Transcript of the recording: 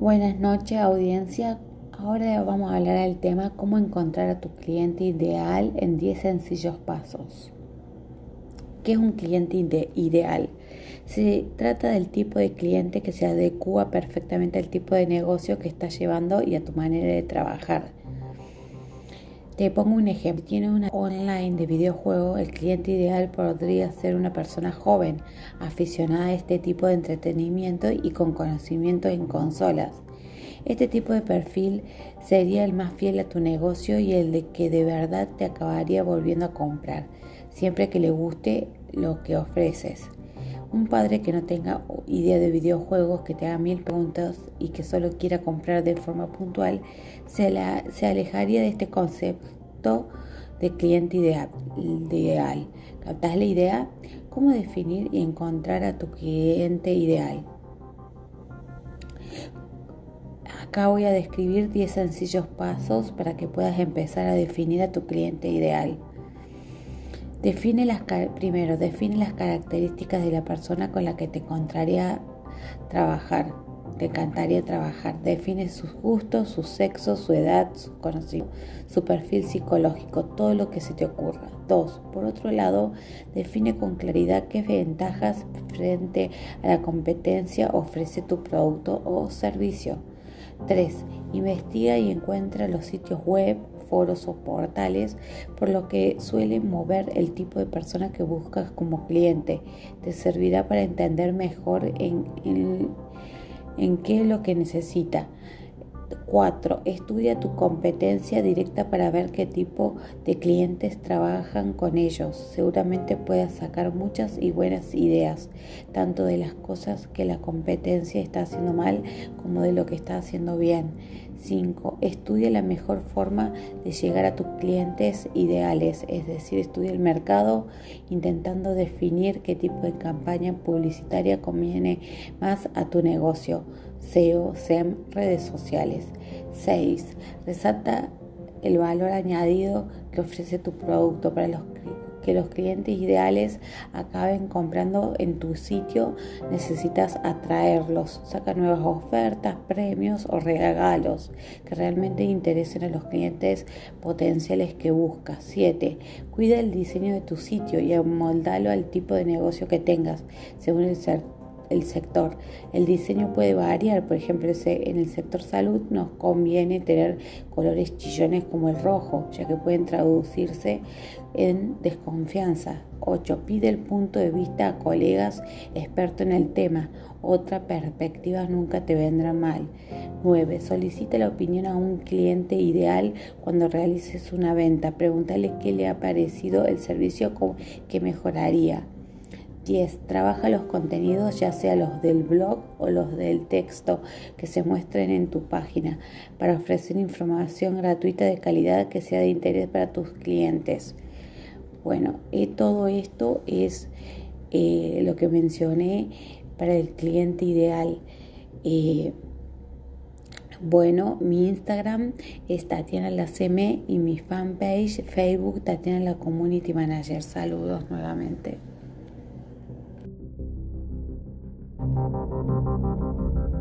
Buenas noches audiencia. Ahora vamos a hablar del tema cómo encontrar a tu cliente ideal en 10 sencillos pasos. ¿Qué es un cliente ideal? Se trata del tipo de cliente que se adecua perfectamente al tipo de negocio que estás llevando y a tu manera de trabajar. Te pongo un ejemplo. Tiene una online de videojuegos. El cliente ideal podría ser una persona joven, aficionada a este tipo de entretenimiento y con conocimiento en consolas. Este tipo de perfil sería el más fiel a tu negocio y el de que de verdad te acabaría volviendo a comprar, siempre que le guste lo que ofreces. Un padre que no tenga idea de videojuegos, que te haga mil preguntas y que solo quiera comprar de forma puntual, se, se alejaría de este concepto de cliente ideal. ¿Captas la idea? ¿Cómo definir y encontrar a tu cliente ideal? Acá voy a describir 10 sencillos pasos para que puedas empezar a definir a tu cliente ideal. Define las, primero, define las características de la persona con la que te encantaría trabajar. Te encantaría trabajar. Define sus gustos, su sexo, su edad, su su perfil psicológico, todo lo que se te ocurra. Dos, por otro lado, define con claridad qué ventajas frente a la competencia ofrece tu producto o servicio. 3. Investiga y encuentra los sitios web, foros o portales, por lo que suele mover el tipo de persona que buscas como cliente. Te servirá para entender mejor en, en qué es lo que necesita. 4. Estudia tu competencia directa para ver qué tipo de clientes trabajan con ellos. Seguramente puedas sacar muchas y buenas ideas, tanto de las cosas que la competencia está haciendo mal como de lo que está haciendo bien. 5. Estudia la mejor forma de llegar a tus clientes ideales, es decir, estudia el mercado intentando definir qué tipo de campaña publicitaria conviene más a tu negocio. SEO, SEM, redes sociales. 6. Resalta el valor añadido que ofrece tu producto para los que los clientes ideales acaben comprando en tu sitio, necesitas atraerlos. Saca nuevas ofertas, premios o regalos que realmente interesen a los clientes potenciales que buscas. 7. Cuida el diseño de tu sitio y amoldalo al tipo de negocio que tengas según el el sector. El diseño puede variar, por ejemplo, en el sector salud nos conviene tener colores chillones como el rojo, ya que pueden traducirse en desconfianza. 8. Pide el punto de vista a colegas expertos en el tema. Otra perspectiva nunca te vendrá mal. 9. Solicita la opinión a un cliente ideal cuando realices una venta. Pregúntale qué le ha parecido el servicio que mejoraría. 10. Trabaja los contenidos, ya sea los del blog o los del texto que se muestren en tu página, para ofrecer información gratuita de calidad que sea de interés para tus clientes. Bueno, y todo esto es eh, lo que mencioné para el cliente ideal. Eh, bueno, mi Instagram es Tatiana La CM y mi fanpage Facebook Tatiana La Community Manager. Saludos nuevamente. Thank you.